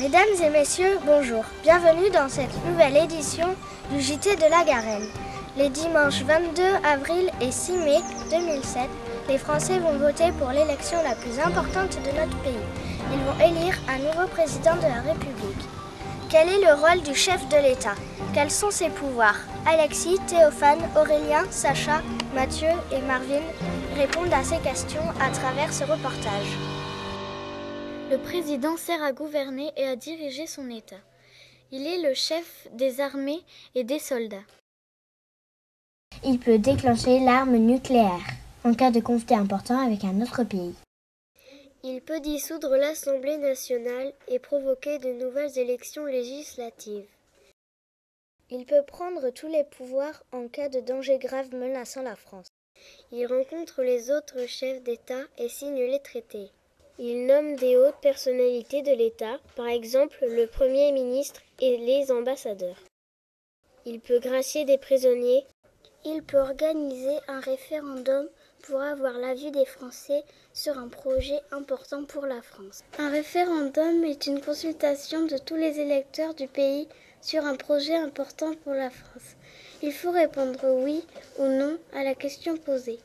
Mesdames et messieurs, bonjour. Bienvenue dans cette nouvelle édition du JT de la Garenne. Les dimanches 22 avril et 6 mai 2007, les Français vont voter pour l'élection la plus importante de notre pays. Ils vont élire un nouveau président de la République. Quel est le rôle du chef de l'État? Quels sont ses pouvoirs? Alexis, Théophane, Aurélien, Sacha, Mathieu et Marvin répondent à ces questions à travers ce reportage. Le président sert à gouverner et à diriger son État. Il est le chef des armées et des soldats. Il peut déclencher l'arme nucléaire en cas de conflit important avec un autre pays. Il peut dissoudre l'Assemblée nationale et provoquer de nouvelles élections législatives. Il peut prendre tous les pouvoirs en cas de danger grave menaçant la France. Il rencontre les autres chefs d'État et signe les traités. Il nomme des hautes personnalités de l'État, par exemple le Premier ministre et les ambassadeurs. Il peut gracier des prisonniers. Il peut organiser un référendum pour avoir l'avis des Français sur un projet important pour la France. Un référendum est une consultation de tous les électeurs du pays sur un projet important pour la France. Il faut répondre oui ou non à la question posée.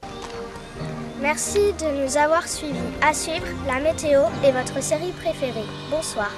Merci de nous avoir suivis. À suivre, la météo et votre série préférée. Bonsoir.